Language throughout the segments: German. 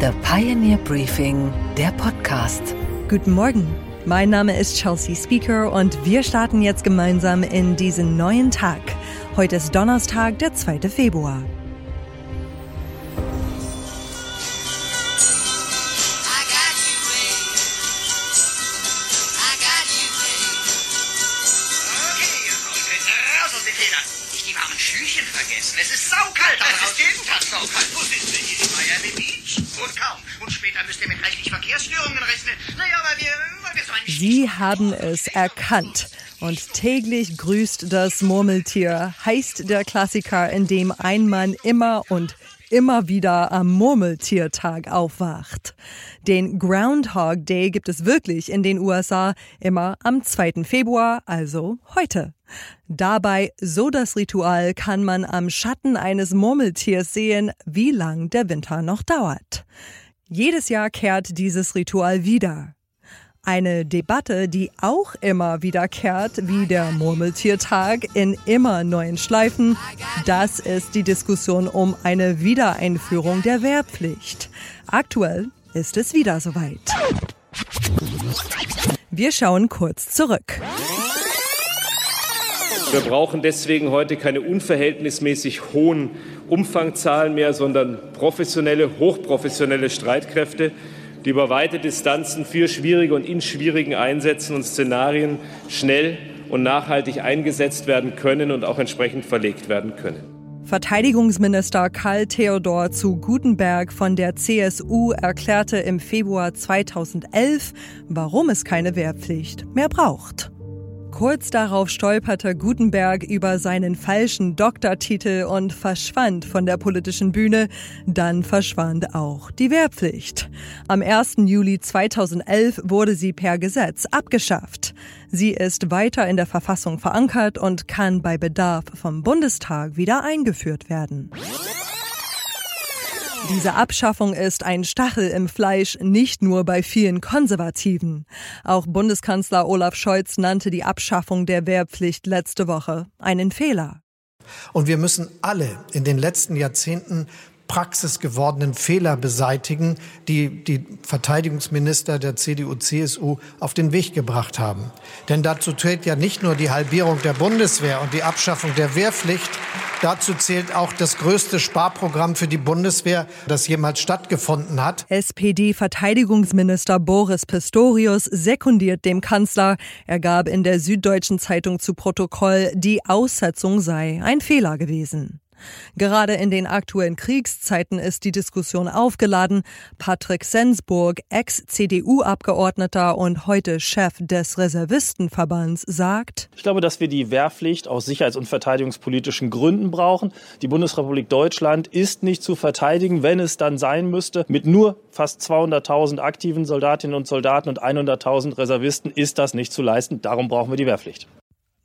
The Pioneer Briefing, der Podcast. Guten Morgen. Mein Name ist Chelsea Speaker und wir starten jetzt gemeinsam in diesen neuen Tag. Heute ist Donnerstag, der 2. Februar. Haben es erkannt. Und täglich grüßt das Murmeltier heißt der Klassiker, in dem ein Mann immer und immer wieder am Murmeltiertag aufwacht. Den Groundhog Day gibt es wirklich in den USA immer am 2. Februar, also heute. Dabei, so das Ritual, kann man am Schatten eines Murmeltiers sehen, wie lang der Winter noch dauert. Jedes Jahr kehrt dieses Ritual wieder. Eine Debatte, die auch immer wiederkehrt, wie der Murmeltiertag in immer neuen Schleifen, das ist die Diskussion um eine Wiedereinführung der Wehrpflicht. Aktuell ist es wieder soweit. Wir schauen kurz zurück. Wir brauchen deswegen heute keine unverhältnismäßig hohen Umfangzahlen mehr, sondern professionelle, hochprofessionelle Streitkräfte, die über weite Distanzen für schwierige und in schwierigen Einsätzen und Szenarien schnell und nachhaltig eingesetzt werden können und auch entsprechend verlegt werden können. Verteidigungsminister Karl Theodor zu Gutenberg von der CSU erklärte im Februar 2011, warum es keine Wehrpflicht mehr braucht. Kurz darauf stolperte Gutenberg über seinen falschen Doktortitel und verschwand von der politischen Bühne. Dann verschwand auch die Wehrpflicht. Am 1. Juli 2011 wurde sie per Gesetz abgeschafft. Sie ist weiter in der Verfassung verankert und kann bei Bedarf vom Bundestag wieder eingeführt werden. Diese Abschaffung ist ein Stachel im Fleisch, nicht nur bei vielen Konservativen. Auch Bundeskanzler Olaf Scholz nannte die Abschaffung der Wehrpflicht letzte Woche einen Fehler. Und wir müssen alle in den letzten Jahrzehnten praxisgewordenen Fehler beseitigen, die die Verteidigungsminister der CDU-CSU auf den Weg gebracht haben. Denn dazu zählt ja nicht nur die Halbierung der Bundeswehr und die Abschaffung der Wehrpflicht, dazu zählt auch das größte Sparprogramm für die Bundeswehr, das jemals stattgefunden hat. SPD-Verteidigungsminister Boris Pistorius sekundiert dem Kanzler. Er gab in der Süddeutschen Zeitung zu Protokoll, die Aussetzung sei ein Fehler gewesen. Gerade in den aktuellen Kriegszeiten ist die Diskussion aufgeladen. Patrick Sensburg, Ex-CDU-Abgeordneter und heute Chef des Reservistenverbands, sagt, Ich glaube, dass wir die Wehrpflicht aus sicherheits- und verteidigungspolitischen Gründen brauchen. Die Bundesrepublik Deutschland ist nicht zu verteidigen, wenn es dann sein müsste. Mit nur fast 200.000 aktiven Soldatinnen und Soldaten und 100.000 Reservisten ist das nicht zu leisten. Darum brauchen wir die Wehrpflicht.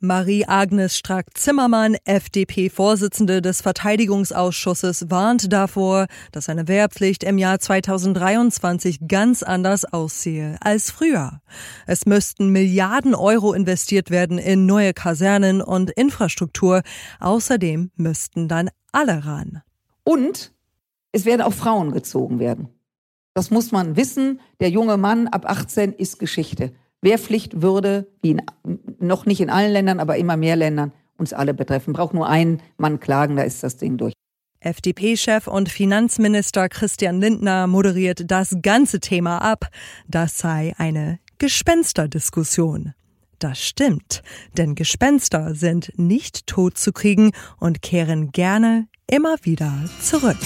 Marie-Agnes Strack-Zimmermann, FDP-Vorsitzende des Verteidigungsausschusses, warnt davor, dass eine Wehrpflicht im Jahr 2023 ganz anders aussehe als früher. Es müssten Milliarden Euro investiert werden in neue Kasernen und Infrastruktur. Außerdem müssten dann alle ran. Und es werden auch Frauen gezogen werden. Das muss man wissen. Der junge Mann ab 18 ist Geschichte. Wehrpflicht würde, wie in, noch nicht in allen Ländern, aber immer mehr Ländern, uns alle betreffen. Braucht nur einen Mann klagen, da ist das Ding durch. FDP-Chef und Finanzminister Christian Lindner moderiert das ganze Thema ab. Das sei eine Gespensterdiskussion. Das stimmt, denn Gespenster sind nicht tot zu kriegen und kehren gerne immer wieder zurück.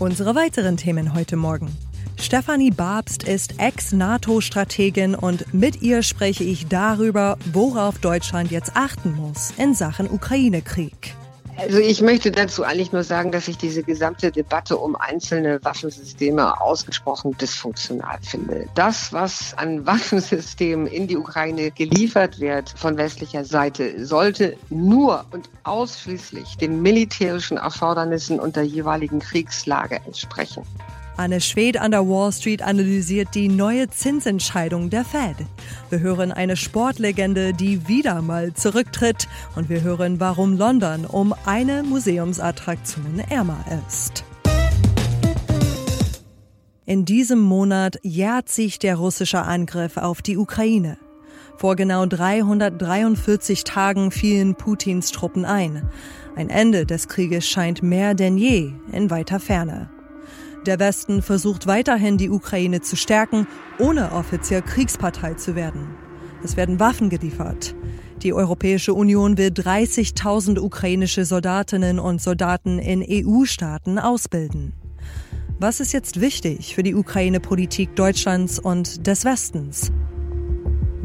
Unsere weiteren Themen heute Morgen. Stefanie Babst ist Ex-NATO-Strategin und mit ihr spreche ich darüber, worauf Deutschland jetzt achten muss in Sachen Ukraine-Krieg. Also ich möchte dazu eigentlich nur sagen, dass ich diese gesamte Debatte um einzelne Waffensysteme ausgesprochen dysfunktional finde. Das, was an Waffensystemen in die Ukraine geliefert wird von westlicher Seite, sollte nur und ausschließlich den militärischen Erfordernissen und der jeweiligen Kriegslage entsprechen. Anne Schwed an der Wall Street analysiert die neue Zinsentscheidung der Fed. Wir hören eine Sportlegende, die wieder mal zurücktritt. Und wir hören, warum London um eine Museumsattraktion ärmer ist. In diesem Monat jährt sich der russische Angriff auf die Ukraine. Vor genau 343 Tagen fielen Putins Truppen ein. Ein Ende des Krieges scheint mehr denn je in weiter Ferne. Der Westen versucht weiterhin, die Ukraine zu stärken, ohne offiziell Kriegspartei zu werden. Es werden Waffen geliefert. Die Europäische Union will 30.000 ukrainische Soldatinnen und Soldaten in EU-Staaten ausbilden. Was ist jetzt wichtig für die Ukraine-Politik Deutschlands und des Westens?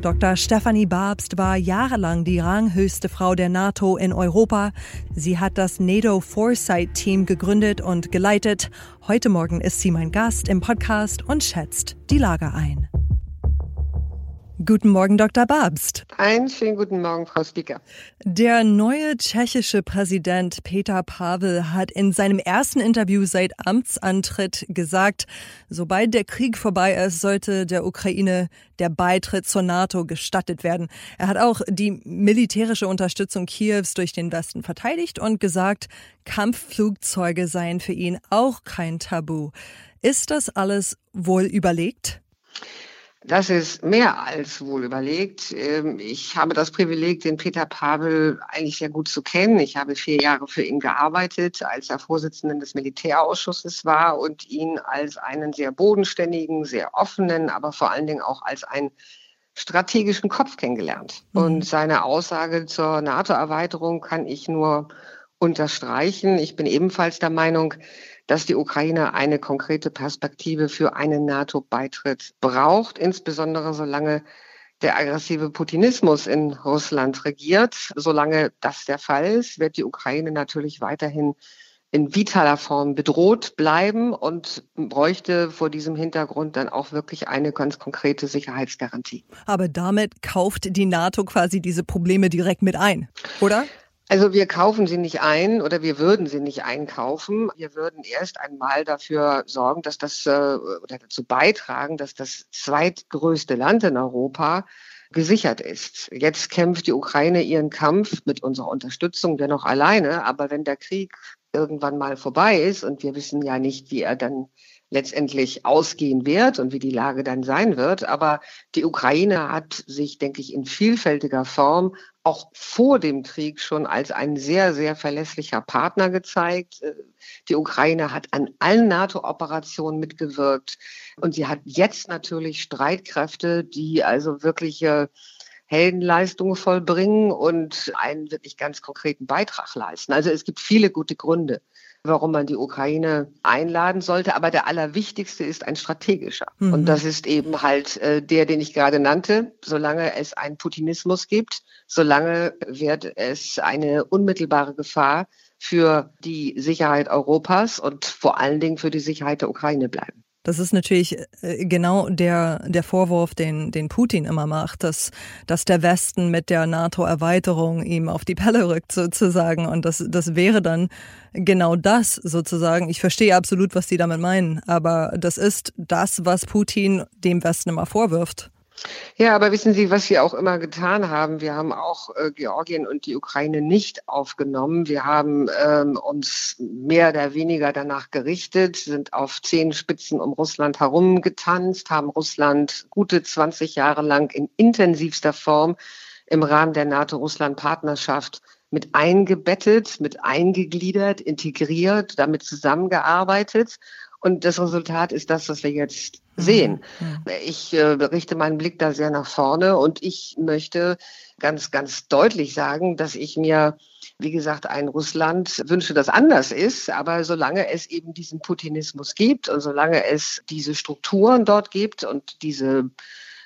Dr. Stephanie Babst war jahrelang die ranghöchste Frau der NATO in Europa. Sie hat das NATO Foresight Team gegründet und geleitet. Heute Morgen ist sie mein Gast im Podcast und schätzt die Lage ein. Guten Morgen, Dr. Babst. Einen schönen guten Morgen, Frau Speaker. Der neue tschechische Präsident Peter Pavel hat in seinem ersten Interview seit Amtsantritt gesagt, sobald der Krieg vorbei ist, sollte der Ukraine der Beitritt zur NATO gestattet werden. Er hat auch die militärische Unterstützung Kiews durch den Westen verteidigt und gesagt, Kampfflugzeuge seien für ihn auch kein Tabu. Ist das alles wohl überlegt? Das ist mehr als wohl überlegt. Ähm, ich habe das Privileg, den Peter Pavel eigentlich sehr gut zu kennen. Ich habe vier Jahre für ihn gearbeitet, als er Vorsitzender des Militärausschusses war und ihn als einen sehr bodenständigen, sehr offenen, aber vor allen Dingen auch als einen strategischen Kopf kennengelernt. Mhm. Und seine Aussage zur NATO-Erweiterung kann ich nur unterstreichen. Ich bin ebenfalls der Meinung, dass die Ukraine eine konkrete Perspektive für einen NATO-Beitritt braucht, insbesondere solange der aggressive Putinismus in Russland regiert. Solange das der Fall ist, wird die Ukraine natürlich weiterhin in vitaler Form bedroht bleiben und bräuchte vor diesem Hintergrund dann auch wirklich eine ganz konkrete Sicherheitsgarantie. Aber damit kauft die NATO quasi diese Probleme direkt mit ein, oder? Also wir kaufen sie nicht ein oder wir würden sie nicht einkaufen. Wir würden erst einmal dafür sorgen, dass das äh, oder dazu beitragen, dass das zweitgrößte Land in Europa gesichert ist. Jetzt kämpft die Ukraine ihren Kampf mit unserer Unterstützung dennoch alleine. Aber wenn der Krieg irgendwann mal vorbei ist und wir wissen ja nicht, wie er dann letztendlich ausgehen wird und wie die Lage dann sein wird. Aber die Ukraine hat sich, denke ich, in vielfältiger Form auch vor dem Krieg schon als ein sehr, sehr verlässlicher Partner gezeigt. Äh, die Ukraine hat an allen NATO-Operationen mitgewirkt und sie hat jetzt natürlich Streitkräfte, die also wirkliche Heldenleistungen vollbringen und einen wirklich ganz konkreten Beitrag leisten. Also es gibt viele gute Gründe, warum man die Ukraine einladen sollte. Aber der allerwichtigste ist ein strategischer. Mhm. Und das ist eben halt äh, der, den ich gerade nannte. Solange es einen Putinismus gibt, solange wird es eine unmittelbare Gefahr für die Sicherheit Europas und vor allen Dingen für die Sicherheit der Ukraine bleiben. Das ist natürlich äh, genau der, der Vorwurf, den, den Putin immer macht, dass, dass der Westen mit der NATO-Erweiterung ihm auf die Pelle rückt sozusagen. Und das, das wäre dann genau das sozusagen. Ich verstehe absolut, was Sie damit meinen, aber das ist das, was Putin dem Westen immer vorwirft. Ja, aber wissen Sie, was wir auch immer getan haben? Wir haben auch äh, Georgien und die Ukraine nicht aufgenommen. Wir haben ähm, uns mehr oder weniger danach gerichtet, sind auf zehn Spitzen um Russland herum getanzt, haben Russland gute 20 Jahre lang in intensivster Form im Rahmen der NATO-Russland-Partnerschaft mit eingebettet, mit eingegliedert, integriert, damit zusammengearbeitet. Und das Resultat ist das, was wir jetzt mhm. sehen. Mhm. Ich äh, richte meinen Blick da sehr nach vorne und ich möchte ganz, ganz deutlich sagen, dass ich mir, wie gesagt, ein Russland wünsche, das anders ist. Aber solange es eben diesen Putinismus gibt und solange es diese Strukturen dort gibt und diese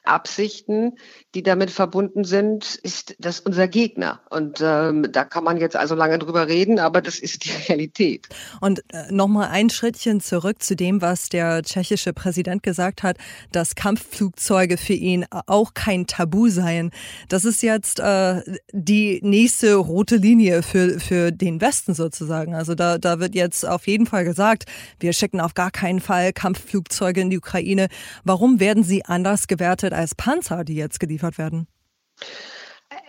Absichten, die damit verbunden sind, ist das unser Gegner. Und ähm, da kann man jetzt also lange drüber reden, aber das ist die Realität. Und äh, nochmal ein Schrittchen zurück zu dem, was der tschechische Präsident gesagt hat, dass Kampfflugzeuge für ihn auch kein Tabu seien. Das ist jetzt äh, die nächste rote Linie für, für den Westen sozusagen. Also da, da wird jetzt auf jeden Fall gesagt, wir schicken auf gar keinen Fall Kampfflugzeuge in die Ukraine. Warum werden sie anders gewertet als Panzer, die jetzt geliefert werden?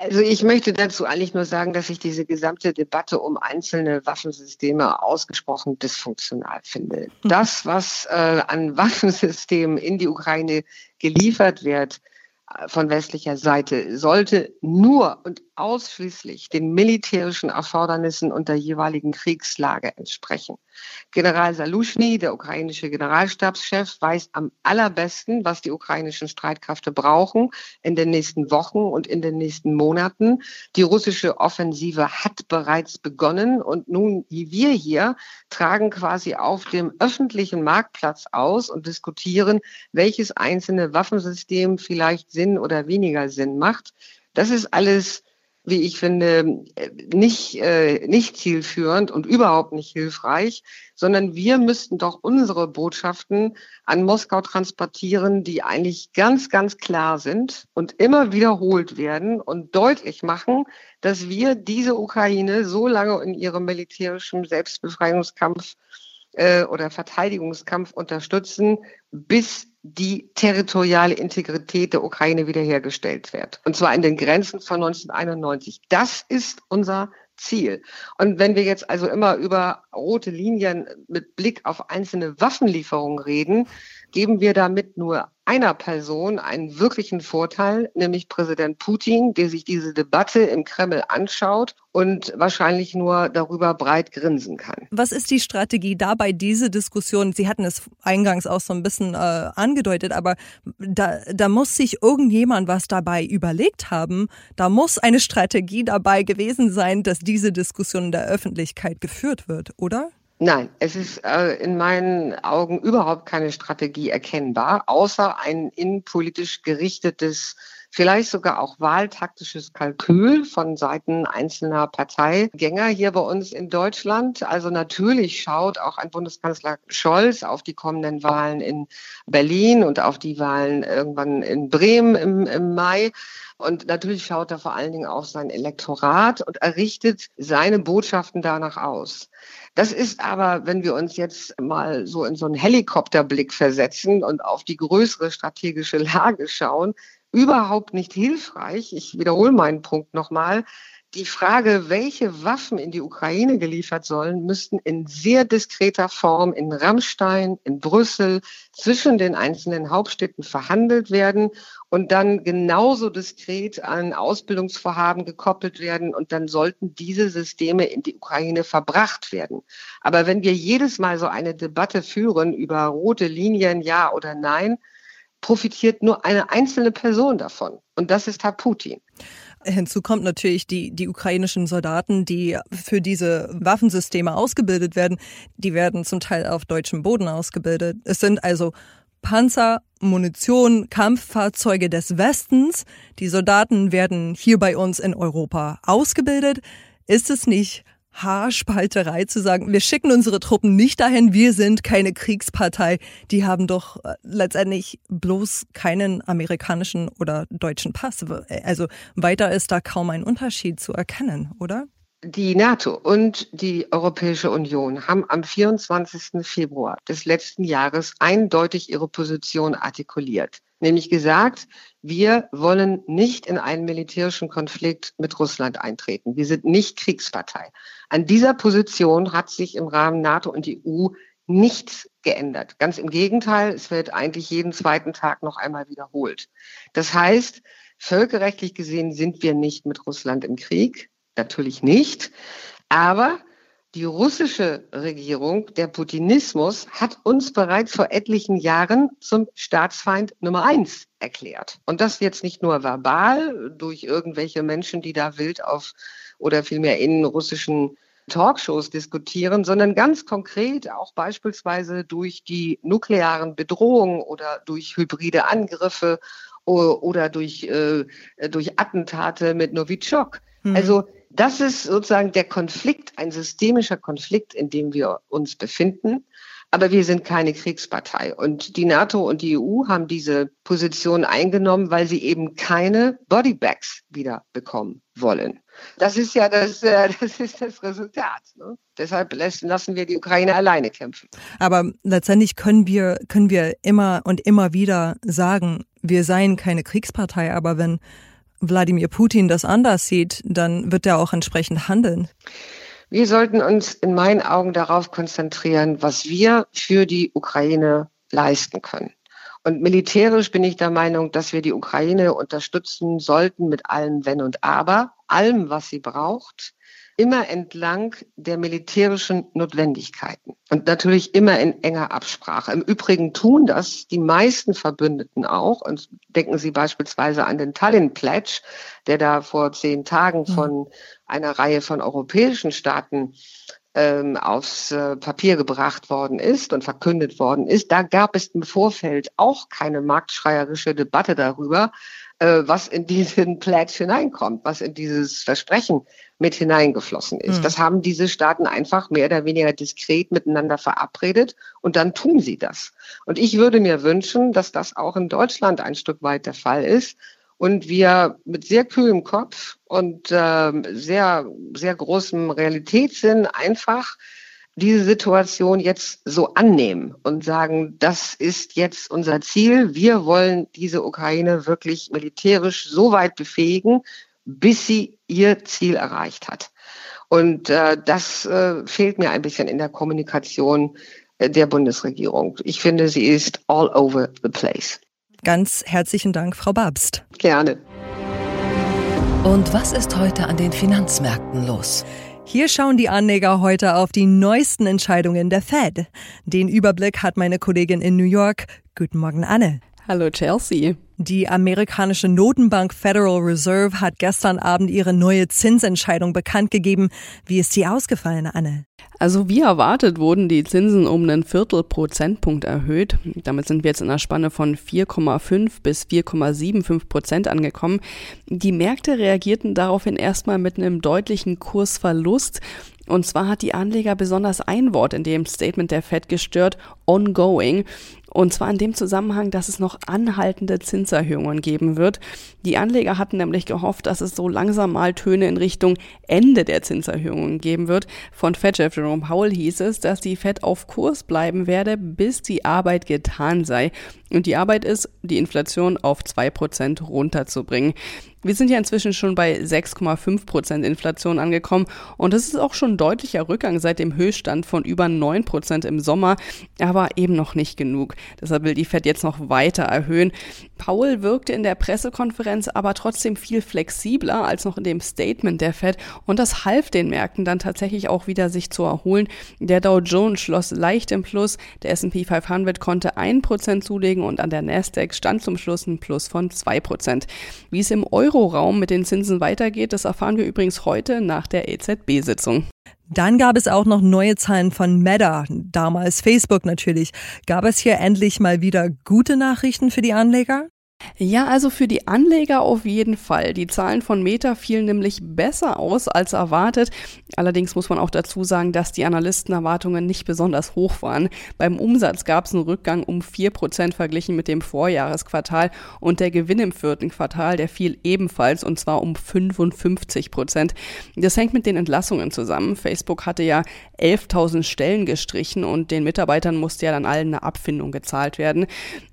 Also ich möchte dazu eigentlich nur sagen, dass ich diese gesamte Debatte um einzelne Waffensysteme ausgesprochen dysfunktional finde. Hm. Das, was äh, an Waffensystemen in die Ukraine geliefert wird, von westlicher Seite sollte nur und ausschließlich den militärischen Erfordernissen und der jeweiligen Kriegslage entsprechen. General Salushny, der ukrainische Generalstabschef, weiß am allerbesten, was die ukrainischen Streitkräfte brauchen in den nächsten Wochen und in den nächsten Monaten. Die russische Offensive hat bereits begonnen und nun, wie wir hier, tragen quasi auf dem öffentlichen Marktplatz aus und diskutieren, welches einzelne Waffensystem vielleicht Sinn oder weniger Sinn macht. Das ist alles wie ich finde, nicht, äh, nicht zielführend und überhaupt nicht hilfreich, sondern wir müssten doch unsere Botschaften an Moskau transportieren, die eigentlich ganz, ganz klar sind und immer wiederholt werden und deutlich machen, dass wir diese Ukraine so lange in ihrem militärischen Selbstbefreiungskampf äh, oder Verteidigungskampf unterstützen, bis die territoriale Integrität der Ukraine wiederhergestellt wird. Und zwar in den Grenzen von 1991. Das ist unser Ziel. Und wenn wir jetzt also immer über rote Linien mit Blick auf einzelne Waffenlieferungen reden, geben wir damit nur einer Person einen wirklichen Vorteil, nämlich Präsident Putin, der sich diese Debatte im Kreml anschaut und wahrscheinlich nur darüber breit grinsen kann. Was ist die Strategie dabei, diese Diskussion? Sie hatten es eingangs auch so ein bisschen äh, angedeutet, aber da, da muss sich irgendjemand was dabei überlegt haben. Da muss eine Strategie dabei gewesen sein, dass diese Diskussion in der Öffentlichkeit geführt wird, oder? Nein, es ist äh, in meinen Augen überhaupt keine Strategie erkennbar, außer ein innenpolitisch gerichtetes, vielleicht sogar auch wahltaktisches Kalkül von Seiten einzelner Parteigänger hier bei uns in Deutschland. Also natürlich schaut auch ein Bundeskanzler Scholz auf die kommenden Wahlen in Berlin und auf die Wahlen irgendwann in Bremen im, im Mai. Und natürlich schaut er vor allen Dingen auf sein Elektorat und errichtet seine Botschaften danach aus. Das ist aber, wenn wir uns jetzt mal so in so einen Helikopterblick versetzen und auf die größere strategische Lage schauen, überhaupt nicht hilfreich. Ich wiederhole meinen Punkt nochmal. Die Frage, welche Waffen in die Ukraine geliefert sollen, müssten in sehr diskreter Form in Rammstein, in Brüssel, zwischen den einzelnen Hauptstädten verhandelt werden und dann genauso diskret an Ausbildungsvorhaben gekoppelt werden und dann sollten diese Systeme in die Ukraine verbracht werden. Aber wenn wir jedes Mal so eine Debatte führen über rote Linien, ja oder nein, profitiert nur eine einzelne Person davon. Und das ist Herr Putin. Hinzu kommt natürlich die, die ukrainischen Soldaten, die für diese Waffensysteme ausgebildet werden. Die werden zum Teil auf deutschem Boden ausgebildet. Es sind also Panzer, Munition, Kampffahrzeuge des Westens. Die Soldaten werden hier bei uns in Europa ausgebildet. Ist es nicht Haarspalterei zu sagen, wir schicken unsere Truppen nicht dahin, wir sind keine Kriegspartei. Die haben doch äh, letztendlich bloß keinen amerikanischen oder deutschen Pass. Also weiter ist da kaum ein Unterschied zu erkennen, oder? Die NATO und die Europäische Union haben am 24. Februar des letzten Jahres eindeutig ihre Position artikuliert nämlich gesagt, wir wollen nicht in einen militärischen Konflikt mit Russland eintreten. Wir sind nicht Kriegspartei. An dieser Position hat sich im Rahmen NATO und EU nichts geändert. Ganz im Gegenteil, es wird eigentlich jeden zweiten Tag noch einmal wiederholt. Das heißt, völkerrechtlich gesehen sind wir nicht mit Russland im Krieg. Natürlich nicht. Aber die russische Regierung, der Putinismus, hat uns bereits vor etlichen Jahren zum Staatsfeind Nummer eins erklärt. Und das jetzt nicht nur verbal durch irgendwelche Menschen, die da wild auf oder vielmehr in russischen Talkshows diskutieren, sondern ganz konkret auch beispielsweise durch die nuklearen Bedrohungen oder durch hybride Angriffe oder durch, äh, durch Attentate mit Novichok. Mhm. Also das ist sozusagen der Konflikt, ein systemischer Konflikt, in dem wir uns befinden. Aber wir sind keine Kriegspartei. Und die NATO und die EU haben diese Position eingenommen, weil sie eben keine Bodybags wieder bekommen wollen. Das ist ja das, äh, das, ist das Resultat. Ne? Deshalb lassen wir die Ukraine alleine kämpfen. Aber letztendlich können wir, können wir immer und immer wieder sagen, wir seien keine Kriegspartei. Aber wenn Wladimir Putin das anders sieht, dann wird er auch entsprechend handeln. Wir sollten uns in meinen Augen darauf konzentrieren, was wir für die Ukraine leisten können. Und militärisch bin ich der Meinung, dass wir die Ukraine unterstützen sollten mit allem Wenn und Aber, allem, was sie braucht, immer entlang der militärischen Notwendigkeiten und natürlich immer in enger Absprache. Im Übrigen tun das die meisten Verbündeten auch und denken Sie beispielsweise an den Tallinn Pledge, der da vor zehn Tagen von einer Reihe von europäischen Staaten ähm, aufs äh, Papier gebracht worden ist und verkündet worden ist. Da gab es im Vorfeld auch keine marktschreierische Debatte darüber, äh, was in diesen Pledge hineinkommt, was in dieses Versprechen mit hineingeflossen ist. Mhm. Das haben diese Staaten einfach mehr oder weniger diskret miteinander verabredet und dann tun sie das. Und ich würde mir wünschen, dass das auch in Deutschland ein Stück weit der Fall ist und wir mit sehr kühlem Kopf und äh, sehr, sehr großem Realitätssinn einfach diese Situation jetzt so annehmen und sagen, das ist jetzt unser Ziel. Wir wollen diese Ukraine wirklich militärisch so weit befähigen, bis sie ihr Ziel erreicht hat. Und äh, das äh, fehlt mir ein bisschen in der Kommunikation äh, der Bundesregierung. Ich finde, sie ist all over the place. Ganz herzlichen Dank, Frau Babst. Gerne. Und was ist heute an den Finanzmärkten los? Hier schauen die Anleger heute auf die neuesten Entscheidungen der Fed. Den Überblick hat meine Kollegin in New York. Guten Morgen, Anne. Hallo, Chelsea. Die amerikanische Notenbank Federal Reserve hat gestern Abend ihre neue Zinsentscheidung bekannt gegeben. Wie ist sie ausgefallen, Anne? Also wie erwartet wurden die Zinsen um einen Viertelprozentpunkt erhöht. Damit sind wir jetzt in einer Spanne von 4,5 bis 4,75 Prozent angekommen. Die Märkte reagierten daraufhin erstmal mit einem deutlichen Kursverlust. Und zwar hat die Anleger besonders ein Wort in dem Statement der Fed gestört, ongoing. Und zwar in dem Zusammenhang, dass es noch anhaltende Zinserhöhungen geben wird. Die Anleger hatten nämlich gehofft, dass es so langsam mal Töne in Richtung Ende der Zinserhöhungen geben wird. Von Fed-Chef Jerome Powell hieß es, dass die Fed auf Kurs bleiben werde, bis die Arbeit getan sei. Und die Arbeit ist, die Inflation auf zwei Prozent runterzubringen. Wir sind ja inzwischen schon bei 6,5 Prozent Inflation angekommen und das ist auch schon ein deutlicher Rückgang seit dem Höchststand von über 9 Prozent im Sommer, aber eben noch nicht genug. Deshalb will die Fed jetzt noch weiter erhöhen. Paul wirkte in der Pressekonferenz aber trotzdem viel flexibler als noch in dem Statement der Fed und das half den Märkten dann tatsächlich auch wieder sich zu erholen. Der Dow Jones schloss leicht im Plus, der S&P 500 konnte 1% zulegen und an der Nasdaq stand zum Schluss ein Plus von 2%. Wie es im Euro Euroraum mit den Zinsen weitergeht, das erfahren wir übrigens heute nach der EZB-Sitzung. Dann gab es auch noch neue Zahlen von Meta, damals Facebook natürlich. Gab es hier endlich mal wieder gute Nachrichten für die Anleger? Ja, also für die Anleger auf jeden Fall. Die Zahlen von Meta fielen nämlich besser aus als erwartet. Allerdings muss man auch dazu sagen, dass die Analystenerwartungen nicht besonders hoch waren. Beim Umsatz gab es einen Rückgang um 4% verglichen mit dem Vorjahresquartal und der Gewinn im vierten Quartal, der fiel ebenfalls und zwar um 55%. Das hängt mit den Entlassungen zusammen. Facebook hatte ja 11.000 Stellen gestrichen und den Mitarbeitern musste ja dann allen eine Abfindung gezahlt werden.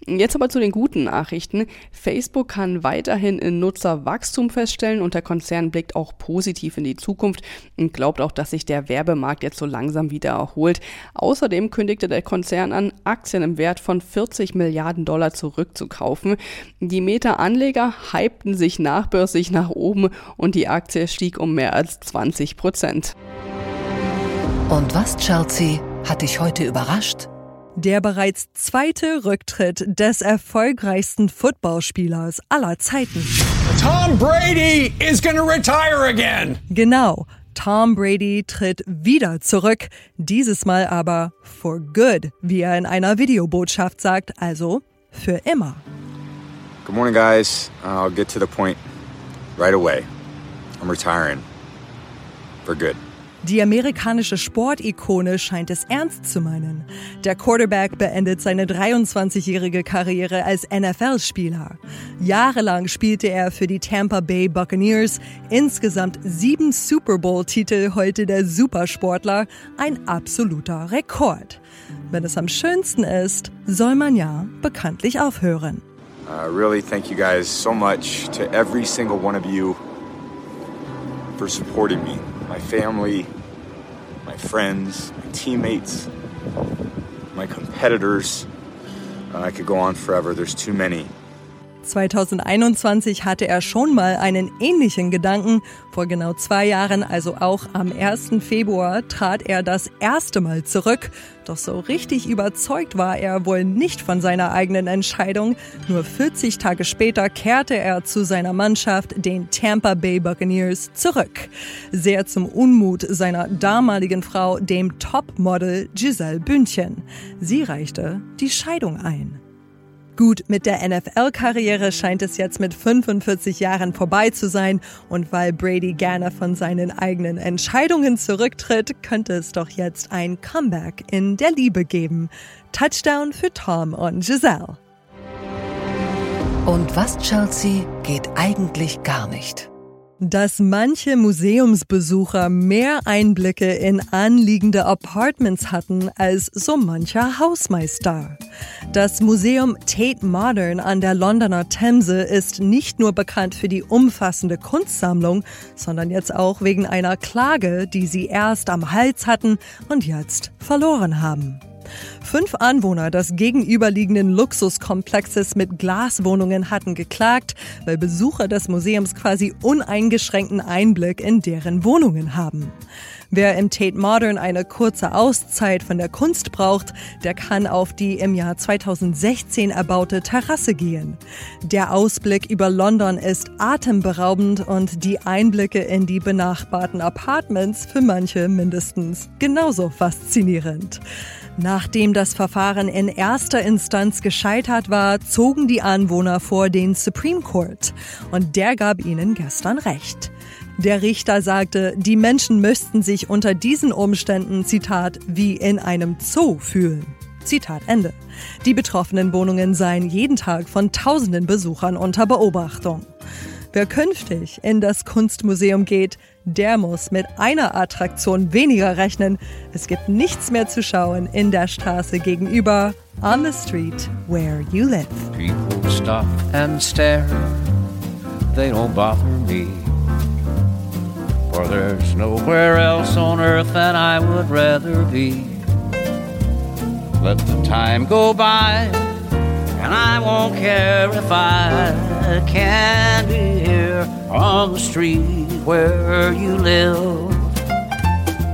Jetzt aber zu den guten Nachrichten. Facebook kann weiterhin in Nutzerwachstum feststellen und der Konzern blickt auch positiv in die Zukunft und glaubt auch, dass sich der Werbemarkt jetzt so langsam wieder erholt. Außerdem kündigte der Konzern an, Aktien im Wert von 40 Milliarden Dollar zurückzukaufen. Die Meta-Anleger hypten sich nachbörslich nach oben und die Aktie stieg um mehr als 20 Prozent. Und was, Chelsea, hat dich heute überrascht? Der bereits zweite Rücktritt des erfolgreichsten Footballspielers aller Zeiten. Tom Brady is gonna retire again. Genau. Tom Brady tritt wieder zurück, dieses Mal aber for good, wie er in einer Videobotschaft sagt, also für immer. Good morning, guys. I'll get to the point right away. I'm retiring. For good. Die amerikanische Sportikone scheint es ernst zu meinen. Der Quarterback beendet seine 23-jährige Karriere als NFL-Spieler. Jahrelang spielte er für die Tampa Bay Buccaneers. Insgesamt sieben Super Bowl-Titel heute der Supersportler. Ein absoluter Rekord. Wenn es am schönsten ist, soll man ja bekanntlich aufhören. I really thank you guys so much to every single one of you for supporting me, my family, my friends, my teammates, my competitors. Uh, I could go on forever. There's too many. 2021 hatte er schon mal einen ähnlichen Gedanken. Vor genau zwei Jahren, also auch am 1. Februar, trat er das erste Mal zurück. Doch so richtig überzeugt war er wohl nicht von seiner eigenen Entscheidung. Nur 40 Tage später kehrte er zu seiner Mannschaft, den Tampa Bay Buccaneers, zurück. Sehr zum Unmut seiner damaligen Frau, dem Topmodel Giselle Bündchen. Sie reichte die Scheidung ein. Gut, mit der NFL-Karriere scheint es jetzt mit 45 Jahren vorbei zu sein und weil Brady gerne von seinen eigenen Entscheidungen zurücktritt, könnte es doch jetzt ein Comeback in der Liebe geben. Touchdown für Tom und Giselle. Und was, Chelsea, geht eigentlich gar nicht? Dass manche Museumsbesucher mehr Einblicke in anliegende Apartments hatten als so mancher Hausmeister. Das Museum Tate Modern an der Londoner Themse ist nicht nur bekannt für die umfassende Kunstsammlung, sondern jetzt auch wegen einer Klage, die sie erst am Hals hatten und jetzt verloren haben. Fünf Anwohner des gegenüberliegenden Luxuskomplexes mit Glaswohnungen hatten geklagt, weil Besucher des Museums quasi uneingeschränkten Einblick in deren Wohnungen haben. Wer im Tate Modern eine kurze Auszeit von der Kunst braucht, der kann auf die im Jahr 2016 erbaute Terrasse gehen. Der Ausblick über London ist atemberaubend und die Einblicke in die benachbarten Apartments für manche mindestens genauso faszinierend. Nachdem das Verfahren in erster Instanz gescheitert war, zogen die Anwohner vor den Supreme Court und der gab ihnen gestern Recht. Der Richter sagte, die Menschen müssten sich unter diesen Umständen, Zitat, wie in einem Zoo fühlen. Zitat Ende. Die betroffenen Wohnungen seien jeden Tag von tausenden Besuchern unter Beobachtung. Wer künftig in das Kunstmuseum geht, der muss mit einer Attraktion weniger rechnen. Es gibt nichts mehr zu schauen in der Straße gegenüber, on the street where you live. People stop and stare, they don't bother me. For there's nowhere else on earth that I would rather be. Let the time go by, and I won't care if I can be on the street where you live.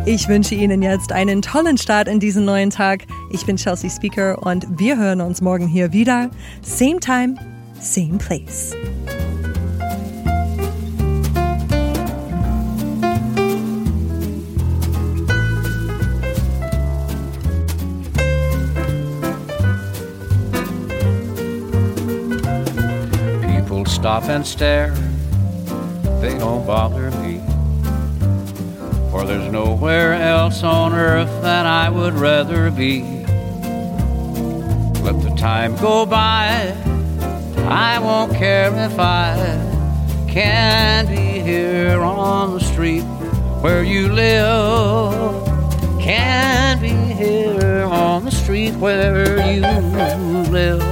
Ich wünsche Ihnen jetzt einen tollen Start in diesen neuen Tag. Ich bin Chelsea Speaker und wir hören uns morgen hier wieder. Same time, same place. stop and stare, they don't bother me. For there's nowhere else on earth that I would rather be. Let the time go by, I won't care if I can't be here on the street where you live. Can't be here on the street where you live.